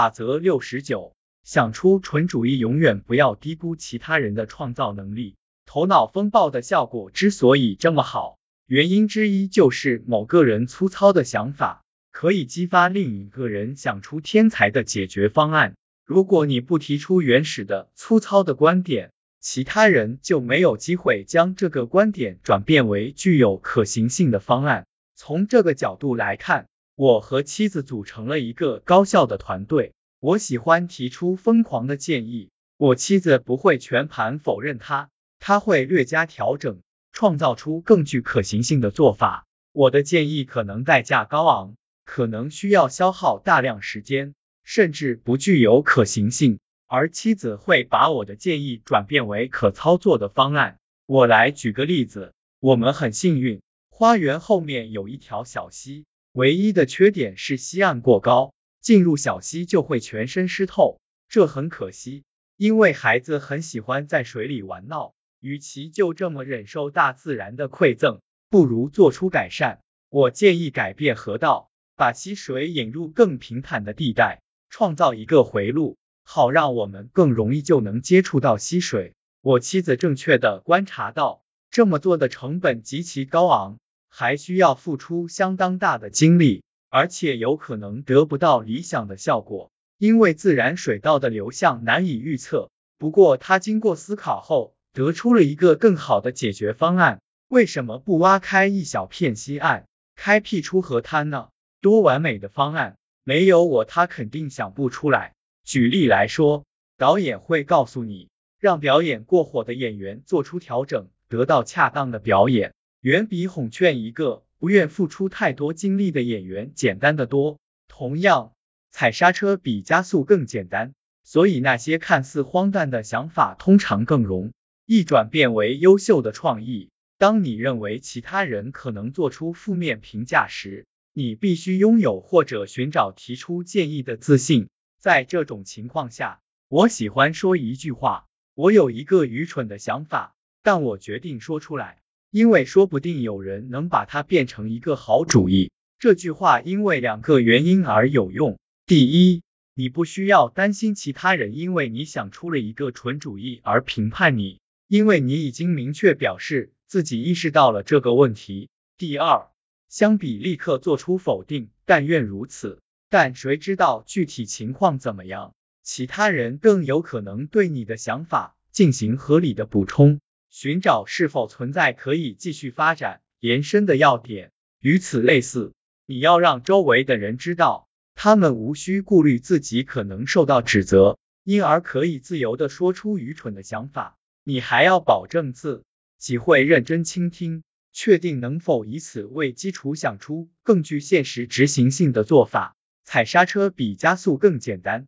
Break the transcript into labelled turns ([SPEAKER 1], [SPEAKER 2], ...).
[SPEAKER 1] 法则六十九，想出纯主义永远不要低估其他人的创造能力。头脑风暴的效果之所以这么好，原因之一就是某个人粗糙的想法可以激发另一个人想出天才的解决方案。如果你不提出原始的粗糙的观点，其他人就没有机会将这个观点转变为具有可行性的方案。从这个角度来看，我和妻子组成了一个高效的团队。我喜欢提出疯狂的建议，我妻子不会全盘否认它。他会略加调整，创造出更具可行性的做法。我的建议可能代价高昂，可能需要消耗大量时间，甚至不具有可行性。而妻子会把我的建议转变为可操作的方案。我来举个例子，我们很幸运，花园后面有一条小溪，唯一的缺点是溪岸过高，进入小溪就会全身湿透，这很可惜，因为孩子很喜欢在水里玩闹。与其就这么忍受大自然的馈赠，不如做出改善。我建议改变河道，把溪水引入更平坦的地带，创造一个回路，好让我们更容易就能接触到溪水。我妻子正确的观察到，这么做的成本极其高昂，还需要付出相当大的精力，而且有可能得不到理想的效果，因为自然水道的流向难以预测。不过他经过思考后。得出了一个更好的解决方案。为什么不挖开一小片西岸，开辟出河滩呢？多完美的方案！没有我，他肯定想不出来。举例来说，导演会告诉你，让表演过火的演员做出调整，得到恰当的表演，远比哄劝一个不愿付出太多精力的演员简单的多。同样，踩刹车比加速更简单，所以那些看似荒诞的想法通常更容。易转变为优秀的创意。当你认为其他人可能做出负面评价时，你必须拥有或者寻找提出建议的自信。在这种情况下，我喜欢说一句话：我有一个愚蠢的想法，但我决定说出来，因为说不定有人能把它变成一个好主意。这句话因为两个原因而有用。第一，你不需要担心其他人因为你想出了一个蠢主意而评判你。因为你已经明确表示自己意识到了这个问题。第二，相比立刻做出否定，但愿如此，但谁知道具体情况怎么样？其他人更有可能对你的想法进行合理的补充，寻找是否存在可以继续发展、延伸的要点。与此类似，你要让周围的人知道，他们无需顾虑自己可能受到指责，因而可以自由的说出愚蠢的想法。你还要保证自己会认真倾听，确定能否以此为基础想出更具现实执行性的做法。踩刹车比加速更简单。